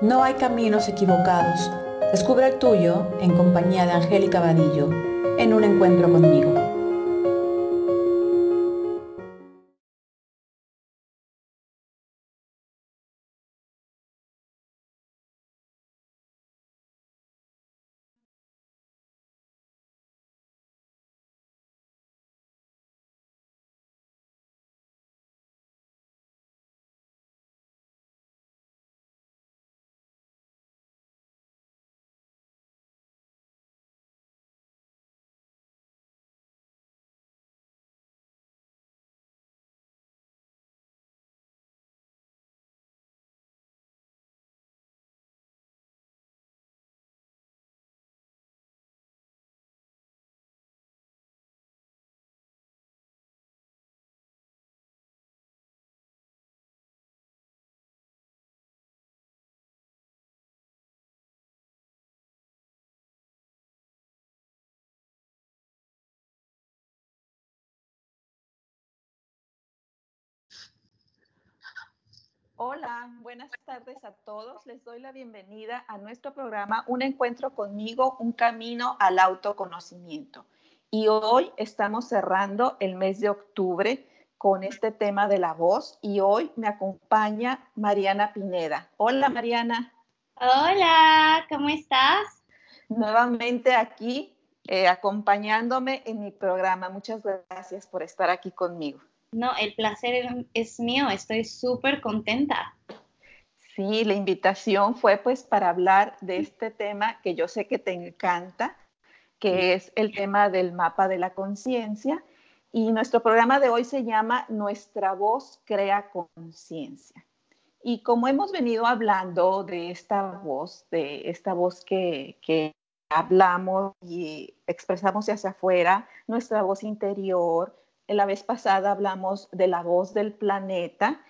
No hay caminos equivocados. Descubre el tuyo en compañía de Angélica Vadillo en un encuentro conmigo. Hola, buenas tardes a todos. Les doy la bienvenida a nuestro programa Un encuentro conmigo, un camino al autoconocimiento. Y hoy estamos cerrando el mes de octubre con este tema de la voz y hoy me acompaña Mariana Pineda. Hola Mariana. Hola, ¿cómo estás? Nuevamente aquí eh, acompañándome en mi programa. Muchas gracias por estar aquí conmigo. No, el placer es mío, estoy súper contenta. Sí, la invitación fue pues para hablar de este tema que yo sé que te encanta, que es el tema del mapa de la conciencia. Y nuestro programa de hoy se llama Nuestra voz crea conciencia. Y como hemos venido hablando de esta voz, de esta voz que, que hablamos y expresamos hacia afuera, nuestra voz interior, la vez pasada hablamos de la voz del planeta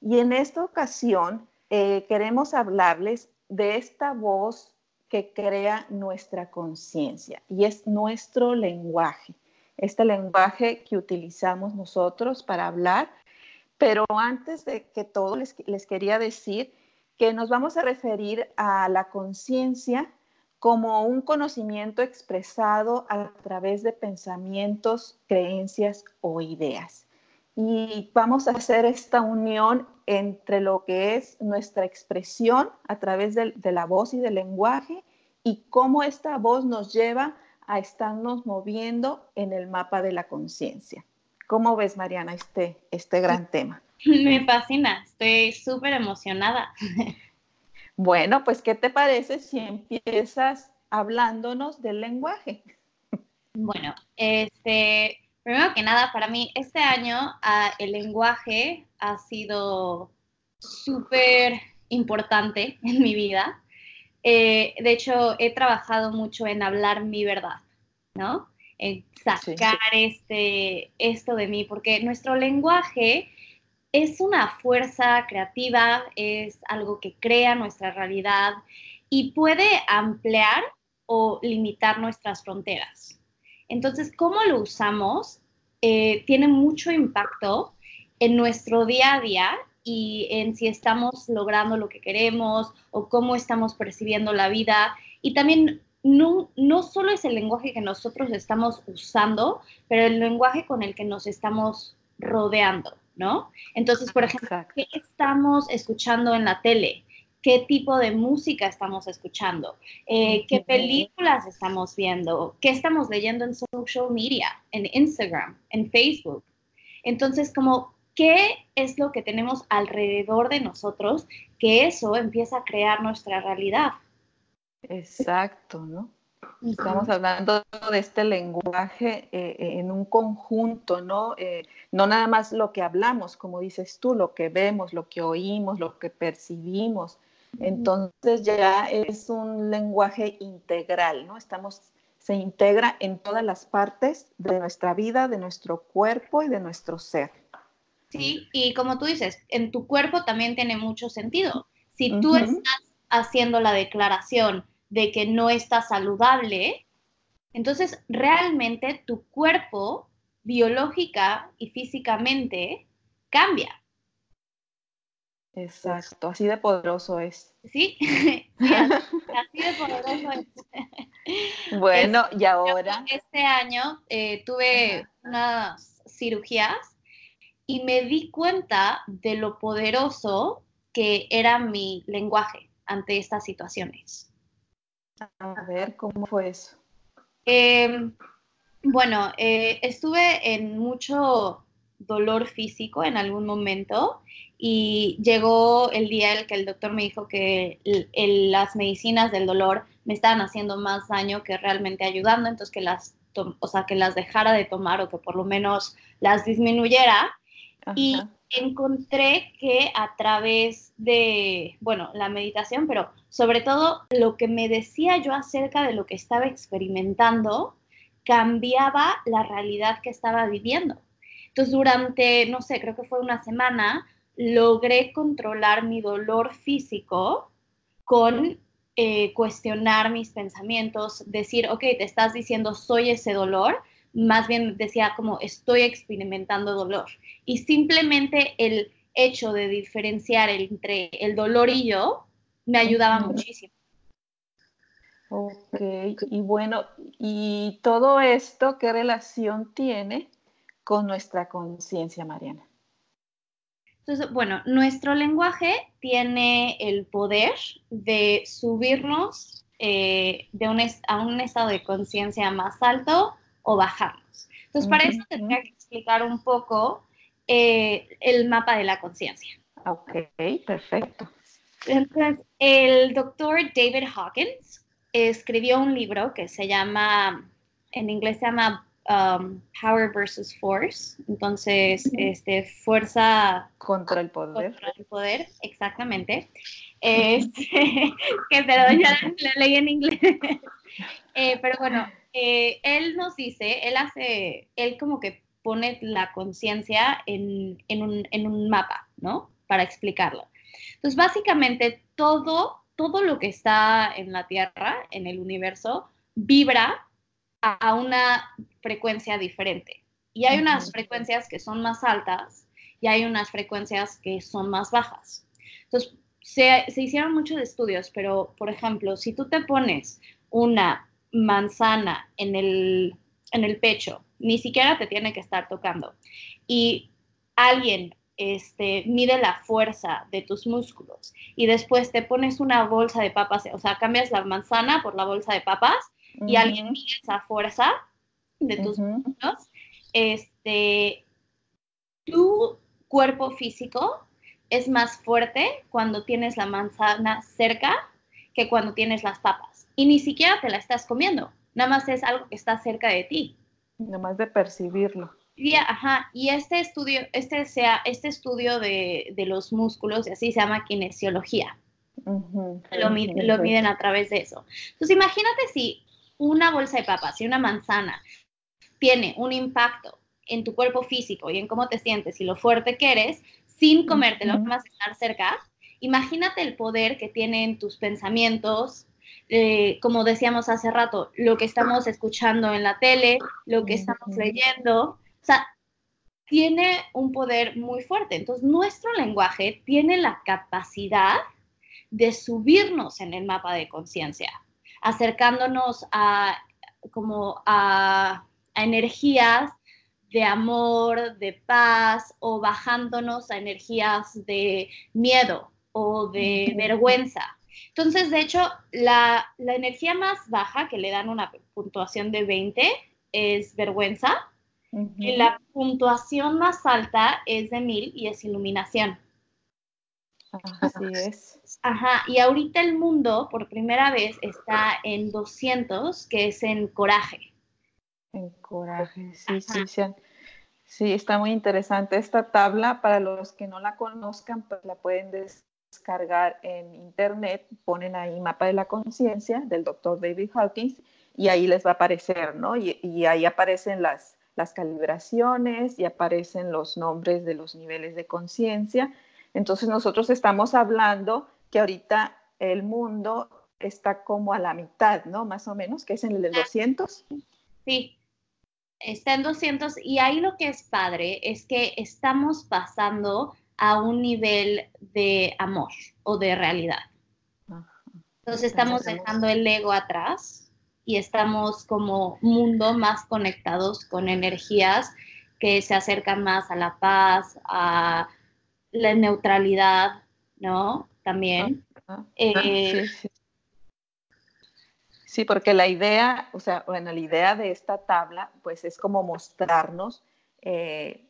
y en esta ocasión eh, queremos hablarles de esta voz que crea nuestra conciencia y es nuestro lenguaje, este lenguaje que utilizamos nosotros para hablar. Pero antes de que todo les, les quería decir que nos vamos a referir a la conciencia como un conocimiento expresado a través de pensamientos, creencias o ideas. Y vamos a hacer esta unión entre lo que es nuestra expresión a través de, la voz y del lenguaje y cómo esta voz nos lleva a estarnos moviendo en el mapa de la conciencia. ¿Cómo ves, Mariana, este, este gran tema? Me fascina, estoy súper emocionada. Bueno, pues, ¿qué te parece si empiezas hablándonos del lenguaje? Bueno, este, primero que nada, para mí este año ah, el lenguaje ha sido súper importante en mi vida. Eh, de hecho, he trabajado mucho en hablar mi verdad, ¿no? En sacar Este, esto de mí, porque nuestro lenguaje es una fuerza creativa, es algo que crea nuestra realidad y puede ampliar o limitar nuestras fronteras. Entonces, cómo lo usamos eh, tiene mucho impacto en nuestro día a día y en si estamos logrando lo que queremos o cómo estamos percibiendo la vida. Y también no, no solo es el lenguaje que nosotros estamos usando, pero el lenguaje con el que nos estamos rodeando. ¿No? Entonces, por ejemplo, ¿qué estamos escuchando en la tele? ¿Qué tipo de música estamos escuchando? Eh, ¿Qué películas estamos viendo? ¿Qué estamos leyendo en social media, en Instagram, en Facebook? Entonces, como, ¿qué es lo que tenemos alrededor de nosotros? Que eso empieza a crear nuestra realidad. Exacto, ¿no? Estamos hablando de este lenguaje eh, eh, en un conjunto, ¿no? Eh, no nada más lo que hablamos, como dices tú, lo que vemos, lo que oímos, lo que percibimos. Entonces ya es un lenguaje integral, ¿no? Estamos, se integra en todas las partes de nuestra vida, de nuestro cuerpo y de nuestro ser. Sí, y como tú dices, en tu cuerpo también tiene mucho sentido. Si tú estás haciendo la declaración, de que no está saludable, entonces realmente tu cuerpo biológica y físicamente cambia. Exacto, así de poderoso es. Sí, así de poderoso es. Bueno, y ahora. Este año eh, tuve unas cirugías y me di cuenta de lo poderoso que era mi lenguaje ante estas situaciones. A ver, ¿cómo fue eso? Em, bueno, eh, estuve en mucho dolor físico en algún momento y llegó el día en el que el doctor me dijo que las medicinas del dolor me estaban haciendo más daño que realmente ayudando, entonces que las, o sea, que las dejara de tomar o que por lo menos las disminuyera. Y encontré que a través de, bueno, la meditación, pero sobre todo lo que me decía yo acerca de lo que estaba experimentando, cambiaba la realidad que estaba viviendo. Entonces, durante, no sé, creo que fue una semana, logré controlar mi dolor físico con eh, cuestionar mis pensamientos, decir, ok, te estás diciendo soy ese dolor, más bien decía como estoy experimentando dolor. Y simplemente el hecho de diferenciar entre el dolor y yo me ayudaba muchísimo. Ok, y bueno, ¿y todo esto qué relación tiene con nuestra conciencia, Mariana? Entonces, bueno, nuestro lenguaje tiene el poder de subirnos eh, de un a un estado de conciencia más alto o bajarnos. Entonces, para eso tendría que explicar un poco eh, el mapa de la conciencia. Ok, perfecto. Entonces, el doctor David Hawkins escribió un libro que se llama, en inglés se llama um, Power versus Force. Entonces, este, fuerza contra el poder. Contra el poder, exactamente. Este, que perdón, ya lo leí en inglés. Eh, pero bueno, eh, él nos dice, él hace, él como que pone la conciencia en, un, en, un, mapa, ¿no? Para explicarlo. Entonces, básicamente, todo, todo lo que está en la Tierra, en el universo, vibra a una frecuencia diferente. Y hay unas frecuencias que son más altas y hay unas frecuencias que son más bajas. Entonces, se, se hicieron muchos estudios, pero, por ejemplo, si tú te pones una manzana en el, en el pecho, ni siquiera te tiene que estar tocando. Y alguien este, mide la fuerza de tus músculos y después te pones una bolsa de papas, o sea, cambias la manzana por la bolsa de papas y alguien mide esa fuerza de tus músculos, este, tu cuerpo físico es más fuerte cuando tienes la manzana cerca que cuando tienes las papas. Y ni siquiera te la estás comiendo, nada más es algo que está cerca de ti. Nada más de percibirlo. Y, ajá, y este estudio, este, sea, este estudio de, los músculos, y así se llama kinesiología. lo, miden a través de eso. Entonces, imagínate si una bolsa de papas y una manzana tiene un impacto en tu cuerpo físico y en cómo te sientes y lo fuerte que eres, sin comértelo, uh más estar cerca, imagínate el poder que tienen tus pensamientos, eh, como decíamos hace rato, lo que estamos escuchando en la tele, lo que estamos leyendo, o sea, tiene un poder muy fuerte. Entonces, nuestro lenguaje tiene la capacidad de subirnos en el mapa de conciencia, acercándonos a como a, a energías de amor, de paz, o bajándonos a energías de miedo o de vergüenza. Entonces, de hecho, la, energía más baja, que le dan una puntuación de 20, es vergüenza. Y la puntuación más alta es de 1000 y es iluminación. Así es. Ajá, y ahorita el mundo por primera vez está en 200, que es en coraje. En coraje, sí, sí, sí. Sí, está muy interesante esta tabla. Para los que no la conozcan, pues la pueden descargar en internet, ponen ahí mapa de la conciencia del doctor David Hawkins y ahí les va a aparecer, ¿no? Y, ahí aparecen las, las calibraciones y aparecen los nombres de los niveles de conciencia. Entonces nosotros estamos hablando que ahorita el mundo está como a la mitad, ¿no? Más o menos, que es en el 200. Sí, está en 200 y ahí lo que es padre es que estamos pasando a un nivel de amor o de realidad. Entonces estamos dejando el ego atrás y estamos como mundo más conectados con energías que se acercan más a la paz, a la neutralidad, ¿no? También. Eh, sí, porque la idea, o sea, bueno, la idea de esta tabla, pues es como mostrarnos eh,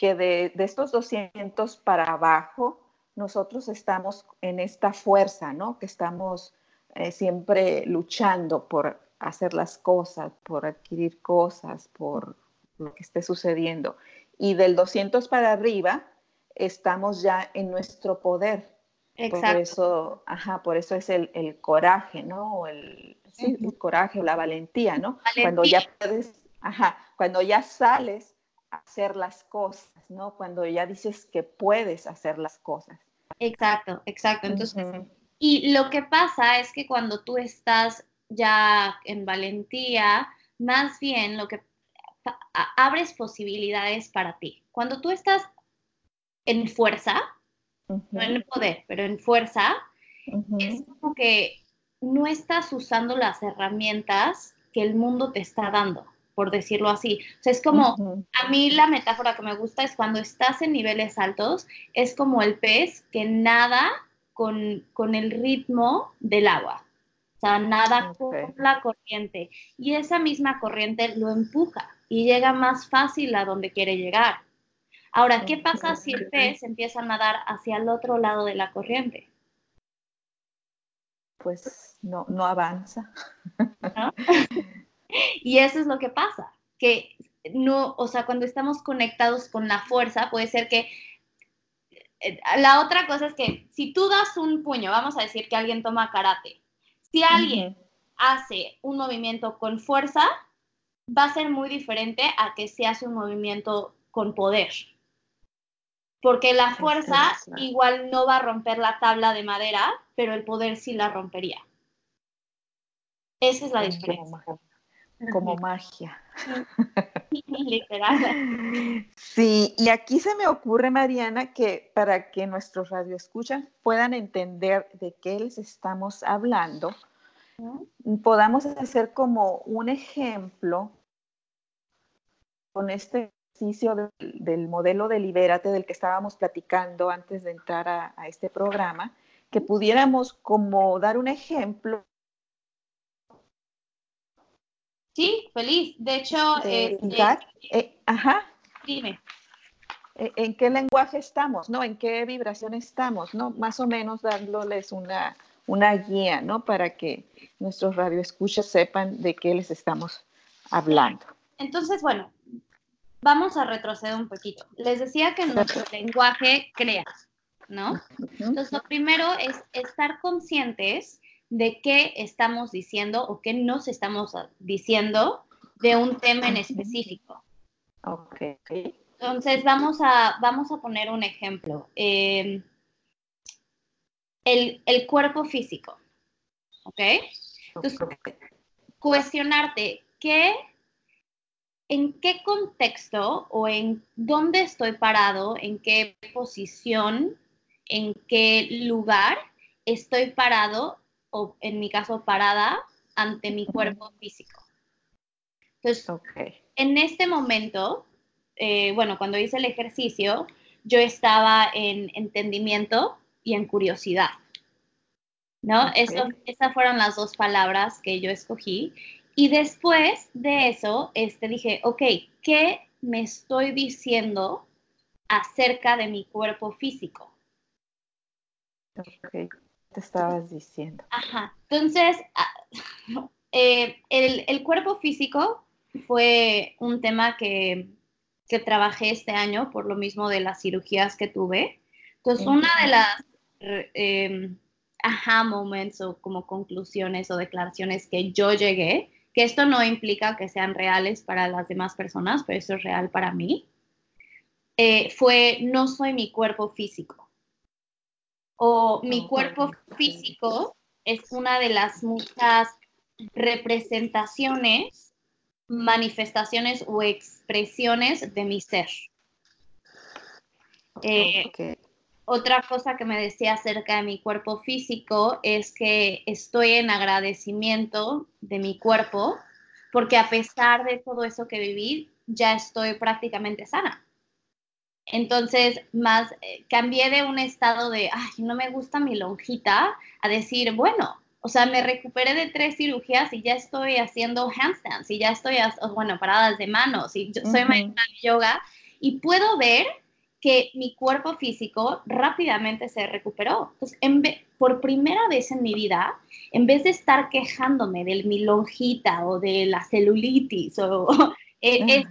que de, estos 200 para abajo, nosotros estamos en esta fuerza, ¿no? Que estamos eh, siempre luchando por hacer las cosas, por adquirir cosas, por lo que esté sucediendo. Y del 200 para arriba estamos ya en nuestro poder. Exacto. Por eso, ajá, por eso es el, coraje, ¿no? El, sí, el coraje o la valentía, ¿no? Cuando ya puedes, ajá, cuando ya sales hacer las cosas, ¿no? Cuando ya dices que puedes hacer las cosas. Exacto, exacto. Entonces, y lo que pasa es que cuando tú estás ya en valentía, más bien lo que abres posibilidades para ti. Cuando tú estás en fuerza, no en poder, pero en fuerza, es como que no estás usando las herramientas que el mundo te está dando, por decirlo así. O sea, es como, a mí la metáfora que me gusta es cuando estás en niveles altos, es como el pez que nada con, con el ritmo del agua. O sea, nada con la corriente. Y esa misma corriente lo empuja y llega más fácil a donde quiere llegar. Ahora, ¿qué pasa si el pez empieza a nadar hacia el otro lado de la corriente? Pues no, no avanza. y eso es lo que pasa, que no, o sea, cuando estamos conectados con la fuerza, puede ser que eh, la otra cosa es que si tú das un puño, vamos a decir que alguien toma karate, si alguien hace un movimiento con fuerza, va a ser muy diferente a que se hace un movimiento con poder. Porque la fuerza igual no va a romper la tabla de madera, pero el poder sí la rompería. Esa es la diferencia. Como, magia. Literal. Sí, y aquí se me ocurre, Mariana, que para que nuestros radioescuchas puedan entender de qué les estamos hablando, podamos hacer como un ejemplo con este ejercicio del, modelo de Libérate del que estábamos platicando antes de entrar a, este programa, que pudiéramos como dar un ejemplo. Sí, feliz. De hecho, eh, eh, ajá. Dime. Eh, ¿En qué lenguaje estamos? ¿No? ¿En qué vibración estamos? ¿No? Más o menos dándoles una, una guía, ¿no? Para que nuestros radioescuchas sepan de qué les estamos hablando. Entonces, bueno, vamos a retroceder un poquito. Les decía que nuestro lenguaje crea, ¿no? Entonces, lo primero es estar conscientes de qué estamos diciendo o qué nos estamos diciendo de un tema en específico. Ok. Entonces, vamos a, vamos a poner un ejemplo. Em, el, el, cuerpo físico. ¿Ok? Entonces, cuestionarte qué en qué contexto o en dónde estoy parado, en qué posición, en qué lugar estoy parado o en mi caso parada ante mi cuerpo físico. Entonces, en este momento, eh, bueno, cuando hice el ejercicio, yo estaba en entendimiento y en curiosidad. ¿No? esas fueron las dos palabras que yo escogí. Y después de eso, este, dije, ok, ¿qué me estoy diciendo acerca de mi cuerpo físico? Ok, te estabas diciendo. Ajá, entonces, ah, eh, el, cuerpo físico fue un tema que, que, trabajé este año por lo mismo de las cirugías que tuve. Entonces, una de las eh, aha moments o como conclusiones o declaraciones que yo llegué que esto no implica que sean reales para las demás personas, pero eso es real para mí, eh, fue no soy mi cuerpo físico. O mi cuerpo físico es una de las muchas representaciones, manifestaciones o expresiones de mi ser. Eh, otra cosa que me decía acerca de mi cuerpo físico es que estoy en agradecimiento de mi cuerpo porque a pesar de todo eso que viví, ya estoy prácticamente sana. Entonces, más eh, cambié de un estado de, ay, no me gusta mi lonjita, a decir, bueno, o sea, me recuperé de tres cirugías y ya estoy haciendo handstands y ya estoy, bueno, paradas de manos y soy maestra de yoga y puedo ver que mi cuerpo físico rápidamente se recuperó. Entonces, en por primera vez en mi vida, en vez de estar quejándome de mi lonjita o de la celulitis o eh,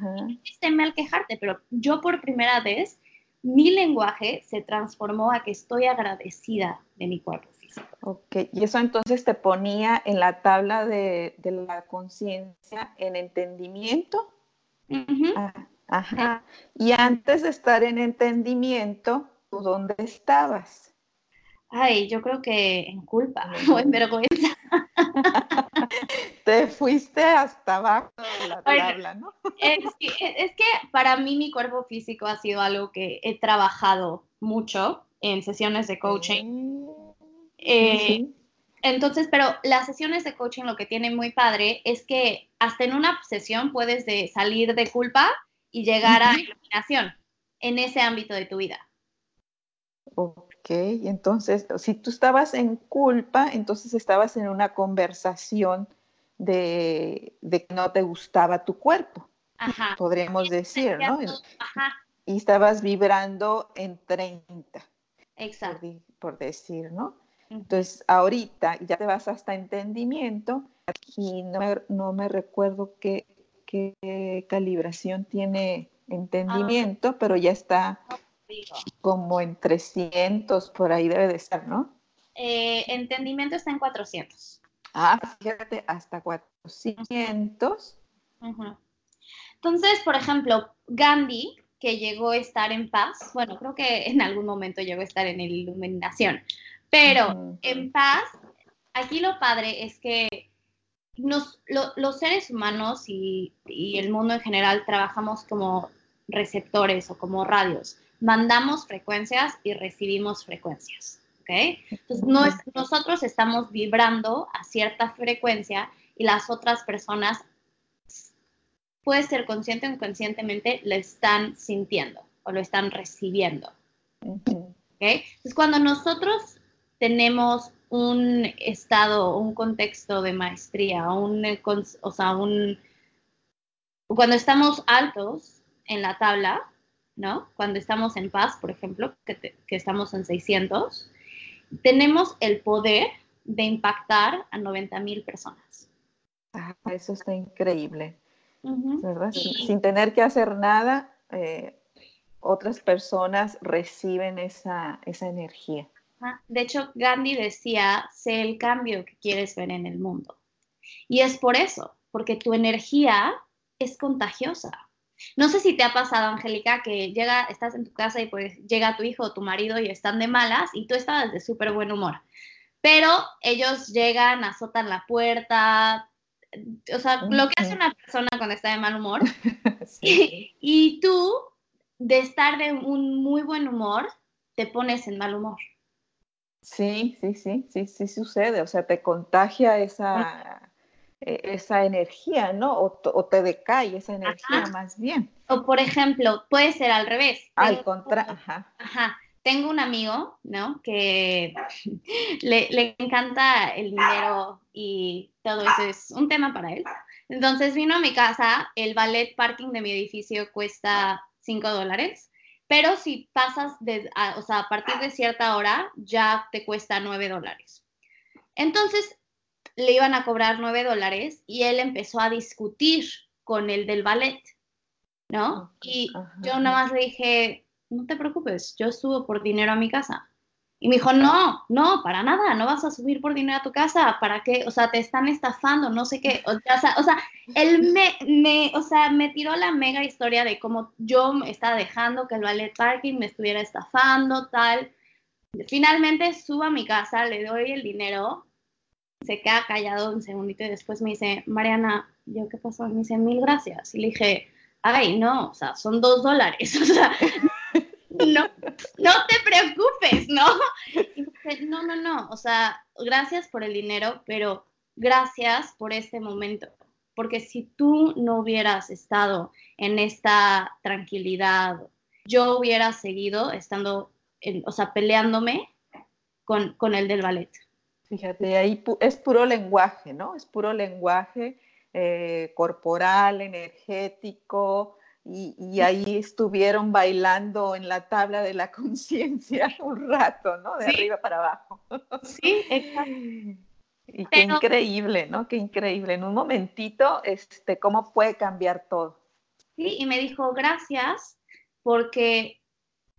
es, mal quejarte, pero yo por primera vez mi lenguaje se transformó a que estoy agradecida de mi cuerpo físico. Ok, y eso entonces te ponía en la tabla de, la conciencia en entendimiento. Ajá. Y antes de estar en entendimiento, dónde estabas? Ay, yo creo que en culpa o en vergüenza. Te fuiste hasta abajo de la tabla, ¿no? Es que, para mí mi cuerpo físico ha sido algo que he trabajado mucho en sesiones de coaching. Eh, entonces, pero las sesiones de coaching lo que tiene muy padre es que hasta en una sesión puedes de salir de culpa y llegar a iluminación en ese ámbito de tu vida. Ok, entonces, si tú estabas en culpa, entonces estabas en una conversación de, que no te gustaba tu cuerpo, Ajá. podríamos decir, ¿no? Ajá. Y estabas vibrando en 30. Exacto. Por, decir, ¿no? Entonces, ahorita ya te vas hasta entendimiento y no no me recuerdo qué, qué calibración tiene entendimiento, pero ya está como en 300, por ahí debe de estar, ¿no? Eh, entendimiento está en 400. Ah, fíjate, hasta 400. Entonces, por ejemplo, Gandhi, que llegó a estar en paz, bueno, creo que en algún momento llegó a estar en iluminación, pero en paz, aquí lo padre es que los seres humanos y, el mundo en general trabajamos como receptores o como radios. Mandamos frecuencias y recibimos frecuencias. ¿ok? Entonces, nosotros estamos vibrando a cierta frecuencia y las otras personas, puede ser consciente o inconscientemente, lo están sintiendo o lo están recibiendo. ¿ok? Entonces, cuando nosotros tenemos un estado, un contexto de maestría, un, o sea, un, cuando estamos altos en la tabla, ¿no? Cuando estamos en paz, por ejemplo, que, estamos en 600, tenemos el poder de impactar a 90 mil personas. Ah, eso está increíble, ¿verdad? Sin, tener que hacer nada, eh, otras personas reciben esa, esa energía. De hecho, Gandhi decía, sé el cambio que quieres ver en el mundo. Y es por eso, porque tu energía es contagiosa. No sé si te ha pasado, Angélica, que llega, estás en tu casa y pues llega tu hijo o tu marido y están de malas y tú estás de súper buen humor. Pero ellos llegan, azotan la puerta, o sea, lo que hace una persona cuando está de mal humor. y tú, de estar de un muy buen humor, te pones en mal humor. Sí, sí, sí, sí, sí sucede, o sea, te contagia esa, e, esa energía, ¿no? O, te decae esa energía más bien. O por ejemplo, puede ser al revés. Al contrario, ajá. Ajá. Tengo un amigo, ¿no? Que le, le encanta el dinero y todo eso es un tema para él. Entonces vino a mi casa, el ballet parking de mi edificio cuesta 5 dólares pero si pasas, de, a, o sea, a partir de cierta hora, ya te cuesta 9 dólares. Entonces, le iban a cobrar 9 dólares y él empezó a discutir con el del ballet, ¿no? Y yo nada más le dije, no te preocupes, yo subo por dinero a mi casa. Y me dijo, no, no, para nada, no vas a subir por dinero a tu casa, ¿para qué? O sea, te están estafando, no sé qué. O sea, o sea él me, me, o sea, me tiró la mega historia de cómo yo estaba dejando que el ballet parking me estuviera estafando, tal. Finalmente subo a mi casa, le doy el dinero, se queda callado un segundito y después me dice, Mariana, ¿yo qué pasó? Me dice, mil gracias. Y le dije, ay, no, o sea, son dos dólares, o sea, no, no te preocupes, ¿no? no, no, no, o sea, gracias por el dinero, pero gracias por este momento, porque si tú no hubieras estado en esta tranquilidad, yo hubiera seguido estando, o sea, peleándome con, con el del ballet. Fíjate, ahí es puro lenguaje, ¿no? Es puro lenguaje eh, corporal, energético, y, ahí estuvieron bailando en la tabla de la conciencia un rato, ¿no? De arriba para abajo. Sí, exacto. Y qué increíble, ¿no? Qué increíble. En un momentito, este, cómo puede cambiar todo. Sí, y me dijo, gracias, porque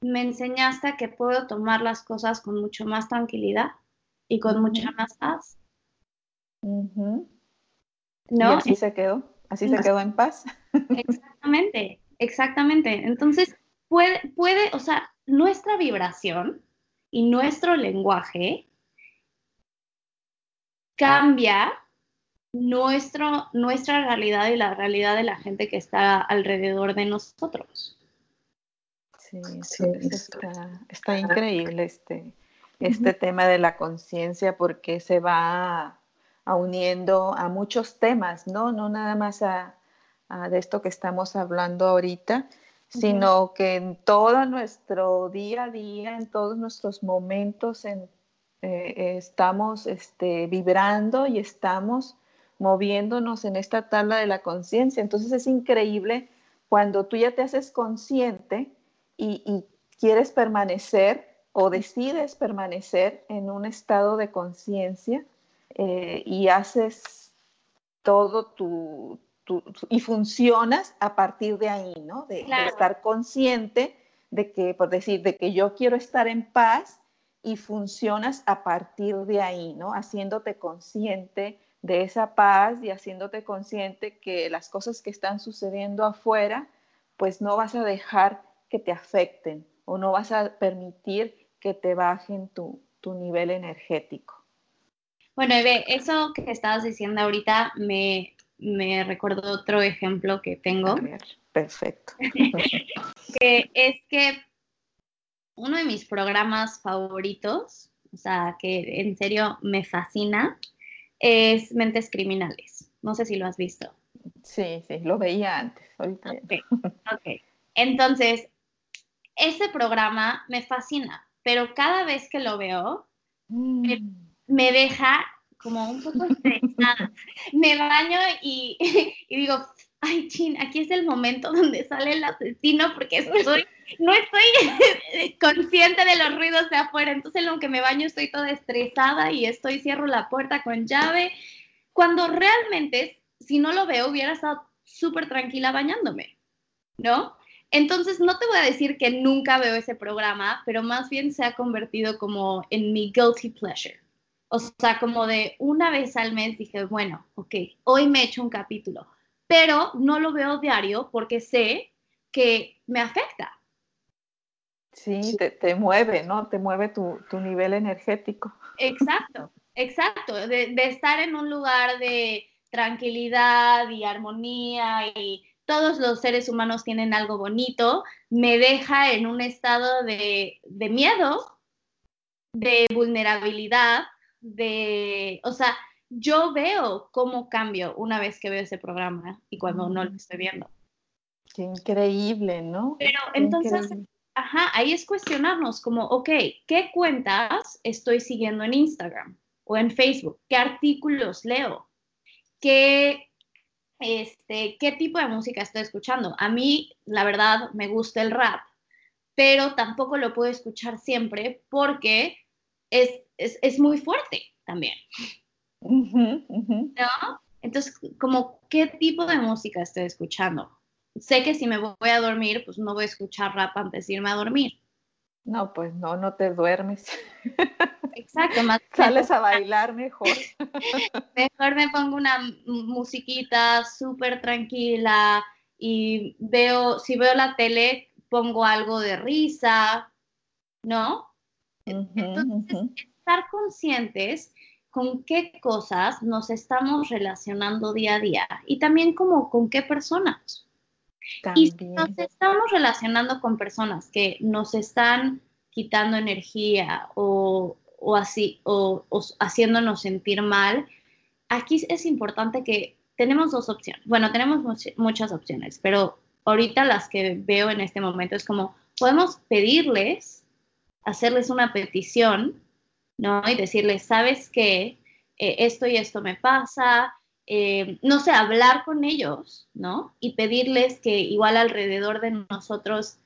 me enseñaste que puedo tomar las cosas con mucho más tranquilidad y con mucha más paz. ¿No? Y así se quedó, así se quedó en paz. Exactamente, exactamente. Entonces, puede, puede, o sea, nuestra vibración y nuestro lenguaje cambia nuestro, nuestra realidad y la realidad de la gente que está alrededor de nosotros. Sí, sí está, increíble este, este tema de la conciencia porque se va uniendo a muchos temas, ¿no? No nada más a, de esto que estamos hablando ahorita, sino que en todo nuestro día a día, en todos nuestros momentos, en, eh, estamos este, vibrando y estamos moviéndonos en esta tabla de la conciencia. Entonces es increíble cuando tú ya te haces consciente y quieres permanecer o decides permanecer en un estado de conciencia eh, y haces todo tu, y funcionas a partir de ahí, ¿no? De, estar consciente de que, por decir, de que yo quiero estar en paz y funcionas a partir de ahí, ¿no? Haciéndote consciente de esa paz y haciéndote consciente que las cosas que están sucediendo afuera, pues no vas a dejar que te afecten o no vas a permitir que te bajen tu, tu nivel energético. Bueno, Eve, eso que estabas diciendo ahorita me, me recordó otro ejemplo que tengo. perfecto. que es que uno de mis programas favoritos, o sea, que en serio me fascina, es Mentes Criminales. No sé si lo has visto. Sí, sí, lo veía antes. ok. Entonces, ese programa me fascina, pero cada vez que lo veo, mm me deja como un poco estresada. me baño y, digo, ay, chin, aquí es el momento donde sale el asesino porque estoy, no estoy consciente de los ruidos de afuera. Entonces, en lo que me baño estoy toda estresada y estoy, cierro la puerta con llave. Cuando realmente, si no lo veo, hubiera estado súper tranquila bañándome, ¿no? Entonces, no te voy a decir que nunca veo ese programa, pero más bien se ha convertido como en mi guilty pleasure. O sea, como de una vez al mes dije, bueno, ok, hoy me echo un capítulo, pero no lo veo diario porque sé que me afecta. Sí, te, mueve, ¿no? Te mueve tu, nivel energético. Exacto, exacto. De, de, estar en un lugar de tranquilidad y armonía y todos los seres humanos tienen algo bonito, me deja en un estado de, de miedo, de vulnerabilidad, de, o sea, yo veo cómo cambio una vez que veo ese programa y cuando no lo estoy viendo. Qué increíble, ¿no? Pero entonces, ajá, ahí es cuestionarnos como, ok, ¿qué cuentas estoy siguiendo en Instagram o en Facebook? ¿Qué artículos leo? ¿Qué, este, ¿Qué tipo de música estoy escuchando? A mí, la verdad, me gusta el rap, pero tampoco lo puedo escuchar siempre porque es es, muy fuerte también. ¿No? Entonces, como, ¿qué tipo de música estoy escuchando? Sé que si me voy a dormir, pues no voy a escuchar rap antes de irme a dormir. No, pues no, no te duermes. Exacto, más sales a bailar mejor. mejor me pongo una musiquita súper tranquila y veo, si veo la tele, pongo algo de risa, ¿no? Entonces, estar conscientes con qué cosas nos estamos relacionando día a día y también como con qué personas. Y nos estamos relacionando con personas que nos están quitando energía o, así, o, haciéndonos sentir mal, aquí es importante que tenemos dos opciones. Bueno, tenemos muchas opciones, pero ahorita las que veo en este momento es como podemos pedirles, hacerles una petición, ¿no? Y decirles, ¿sabes qué? Eh, esto y esto me pasa, eh, no sé, hablar con ellos, ¿no? Y pedirles que igual alrededor de nosotros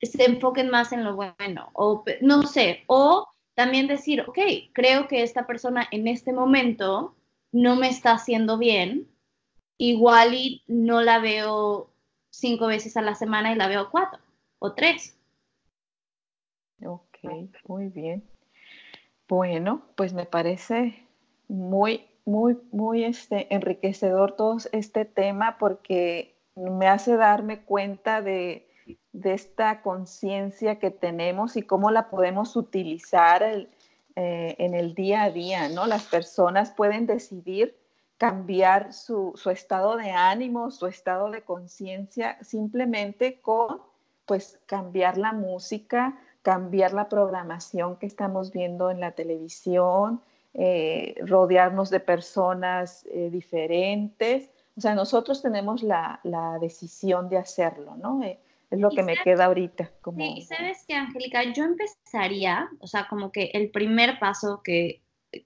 se enfoquen más en lo bueno, o no sé, o también decir, ok, creo que esta persona en este momento no me está haciendo bien, igual y no la veo cinco veces a la semana y la veo cuatro o tres. Ok, muy bien. Bueno, pues me parece muy muy, muy este, enriquecedor todo este tema porque me hace darme cuenta de, esta conciencia que tenemos y cómo la podemos utilizar eh, en el día a día, ¿no? Las personas pueden decidir cambiar su, su estado de ánimo, su estado de conciencia, simplemente con, pues, cambiar la música, cambiar la programación que estamos viendo en la televisión, eh, rodearnos de personas eh, diferentes. O sea, nosotros tenemos la, decisión de hacerlo, ¿no? Eh, es lo que me queda ahorita. Como... Sí, sabes que, Angélica, yo empezaría, o sea, como que el primer paso que,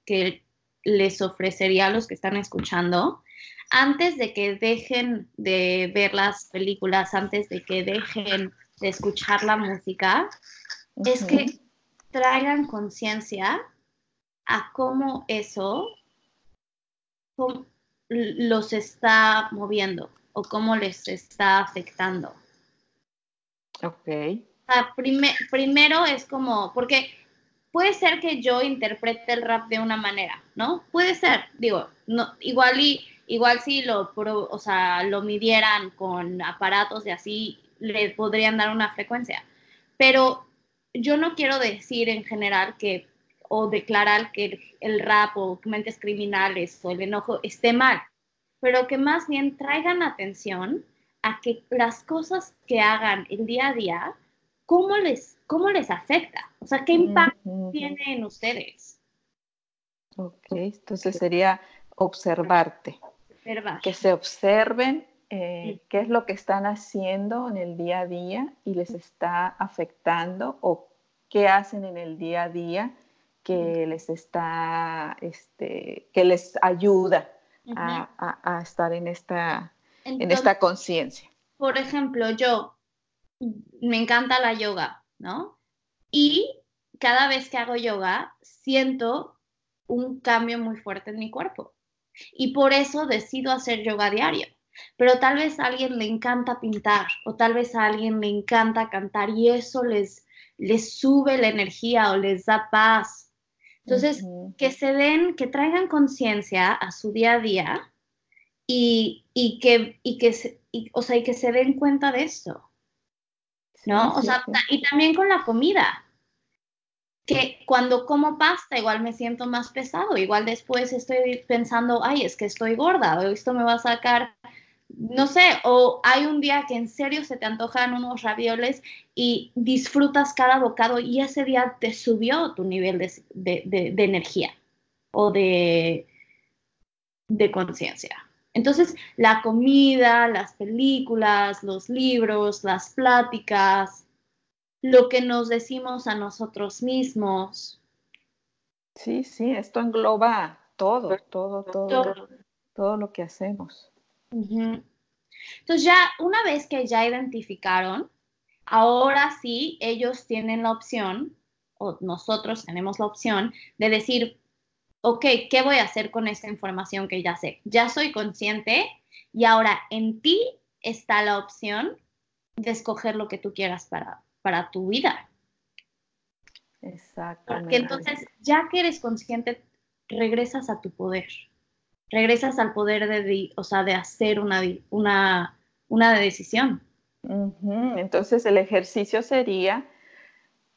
que les ofrecería a los que están escuchando, antes de que dejen de ver las películas, antes de que dejen de escuchar la música, es que traigan conciencia a cómo eso los está moviendo o cómo les está afectando. Ok. primero es como, porque puede ser que yo interprete el rap de una manera, ¿no? Puede ser, digo, no, igual y igual si lo, o sea, lo midieran con aparatos de así, le podrían dar una frecuencia. Pero yo no quiero decir en general que o declarar que el, rap o mentes criminales o el enojo esté mal, pero que más bien traigan atención a que las cosas que hagan el día a día, ¿cómo les, cómo les afecta? O sea, ¿qué impacto tiene en ustedes? Ok, entonces sería observarte. Que se observen eh, qué es lo que están haciendo en el día a día y les está afectando o qué hacen en el día a día que les está, este, que les ayuda a, estar en esta, en esta conciencia. Por ejemplo, yo me encanta la yoga, ¿no? Y cada vez que hago yoga siento un cambio muy fuerte en mi cuerpo. Y por eso decido hacer yoga diario. Pero tal vez a alguien le encanta pintar o tal vez a alguien le encanta cantar y eso les, les sube la energía o les da paz entonces, que se den, que traigan conciencia a su día a día y, que, y que, se, o sea, y que se den cuenta de esto. ¿No? o sea, y también con la comida. Que cuando como pasta igual me siento más pesado, igual después estoy pensando, ay, es que estoy gorda, o esto me va a sacar no sé, o hay un día que en serio se te antojan unos ravioles y disfrutas cada bocado y ese día te subió tu nivel de, energía o de, de conciencia. Entonces, la comida, las películas, los libros, las pláticas, lo que nos decimos a nosotros mismos. Sí, sí, esto engloba todo, todo, todo, todo, todo lo que hacemos. Entonces ya una vez que ya identificaron, ahora sí ellos tienen la opción, o nosotros tenemos la opción de decir, ok, ¿qué voy a hacer con esta información que ya sé? Ya soy consciente y ahora en ti está la opción de escoger lo que tú quieras para, para tu vida. Exactamente. Porque entonces, ya que eres consciente, regresas a tu poder regresas al poder de, o sea, de hacer una, una, una decisión. Entonces el ejercicio sería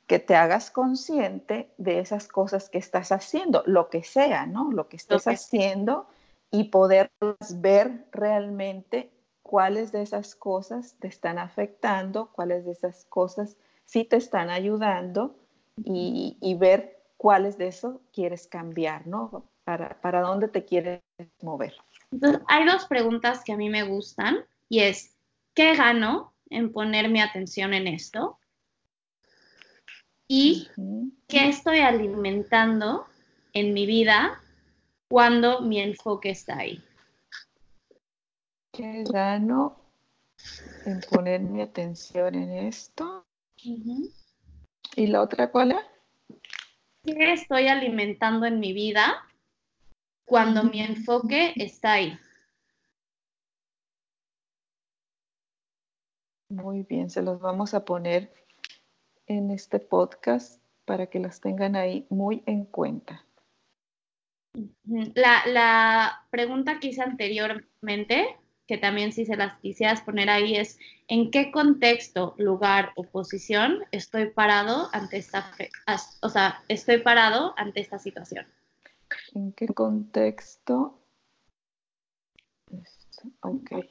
que te hagas consciente de esas cosas que estás haciendo, lo que sea, ¿no? Lo que estés haciendo y poderlas ver realmente cuáles de esas cosas te están afectando, cuáles de esas cosas sí te están ayudando y, ver cuáles de eso quieres cambiar, ¿no? Para, para dónde te quieres mover. Entonces, hay dos preguntas que a mí me gustan y es, ¿qué gano en poner mi atención en esto? ¿Y qué estoy alimentando en mi vida cuando mi enfoque está ahí? ¿Qué gano en poner mi atención en esto? ¿Y la otra cuál es? ¿Qué estoy alimentando en mi vida cuando mi enfoque está ahí? Muy bien, se los vamos a poner en este podcast para que las tengan ahí muy en cuenta. La, la pregunta que hice anteriormente que también si se las quisieras poner ahí es en qué contexto, lugar o posición estoy parado ante esta, o sea, estoy parado ante esta situación. ¿En qué contexto? Okay.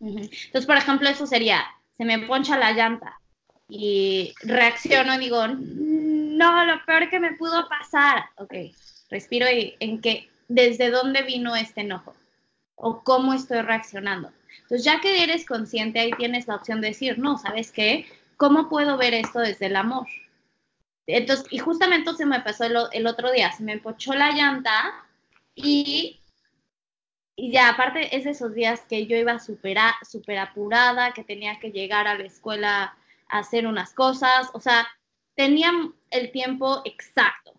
Entonces, por ejemplo, eso sería, se me poncha la llanta y reacciono y digo, no, lo peor que me pudo pasar. Ok, respiro y en qué, desde dónde vino este enojo o cómo estoy reaccionando. Entonces, ya que eres consciente, ahí tienes la opción de decir, no, ¿sabes qué? ¿Cómo puedo ver esto desde el amor? Entonces, y justamente se me pasó el, otro día, se me empochó la llanta y, y ya, aparte es de esos días que yo iba súper super apurada, que tenía que llegar a la escuela a hacer unas cosas, o sea, tenía el tiempo exacto.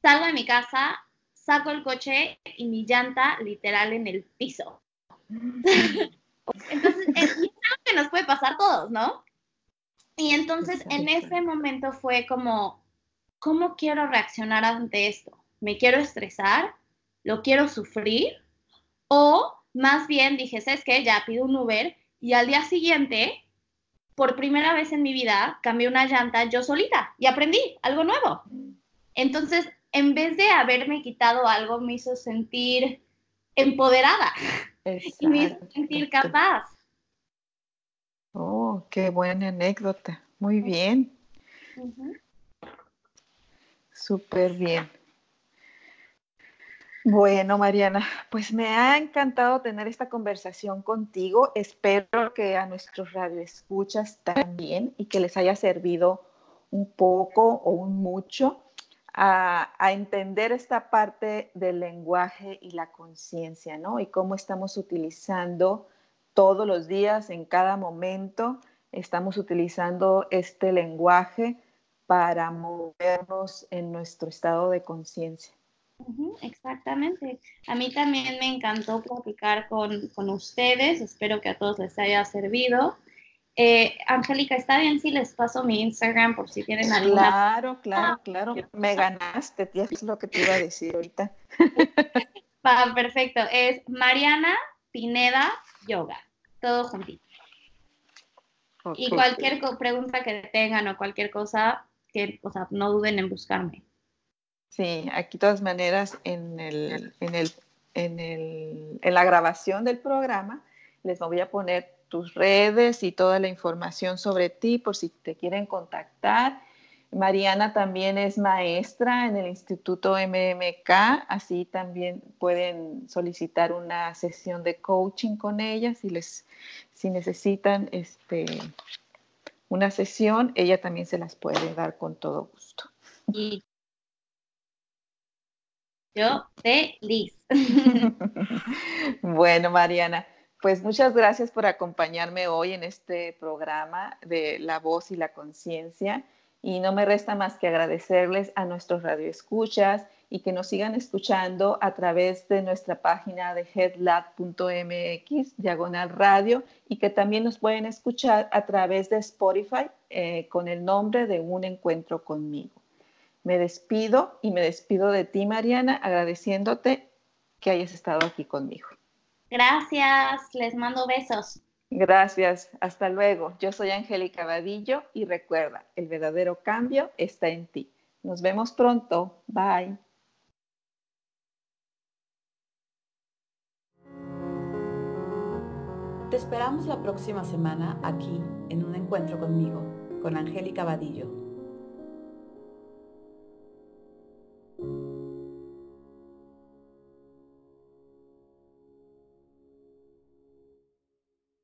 Salgo de mi casa, saco el coche y mi llanta literal en el piso. entonces, es algo que nos puede pasar a todos, ¿no? Y entonces en ese momento fue como, ¿cómo quiero reaccionar ante esto? ¿Me quiero estresar? ¿Lo quiero sufrir? O más bien dije, ¿sabes qué? Ya pido un Uber y al día siguiente, por primera vez en mi vida, cambié una llanta yo solita y aprendí algo nuevo. Entonces, en vez de haberme quitado algo, me hizo sentir empoderada y me hizo sentir capaz. Oh, qué buena anécdota. Muy bien. Súper bien. Bueno, Mariana, pues me ha encantado tener esta conversación contigo. Espero que a nuestros radioescuchas también y que les haya servido un poco o un mucho a, entender esta parte del lenguaje y la conciencia, ¿no? Y cómo estamos utilizando todos los días, en cada momento, estamos utilizando este lenguaje para movernos en nuestro estado de conciencia. exactamente. A mí también me encantó platicar con, con, ustedes. Espero que a todos les haya servido. Eh, Angélica, ¿está bien si les paso mi Instagram por si tienen alguna? Claro, claro, claro. Me ganaste, tía, es lo que te iba a decir ahorita. perfecto. Es Mariana Pineda Yoga. Todo juntito. Y cualquier pregunta que tengan o cualquier cosa, que, o sea, no duden en buscarme. Sí, aquí de todas maneras en el, en el, en el, en la grabación del programa les voy a poner tus redes y toda la información sobre ti por si te quieren contactar. Mariana también es maestra en el Instituto MMK, así también pueden solicitar una sesión de coaching con ella si les si necesitan este una sesión, ella también se las puede dar con todo gusto. Y yo feliz. bueno, Mariana, pues muchas gracias por acompañarme hoy en este programa de La Voz y la Conciencia. Y no me resta más que agradecerles a nuestros radioescuchas y que nos sigan escuchando a través de nuestra página de headlab.mx, diagonal radio, y que también nos pueden escuchar a través de Spotify eh, con el nombre de Un Encuentro conmigo. Me despido y me despido de ti, Mariana, agradeciéndote que hayas estado aquí conmigo. Gracias, les mando besos. Gracias, hasta luego. Yo soy Angélica Vadillo y recuerda, el verdadero cambio está en ti. Nos vemos pronto. Bye. Te esperamos la próxima semana aquí en un encuentro conmigo, con Angélica Vadillo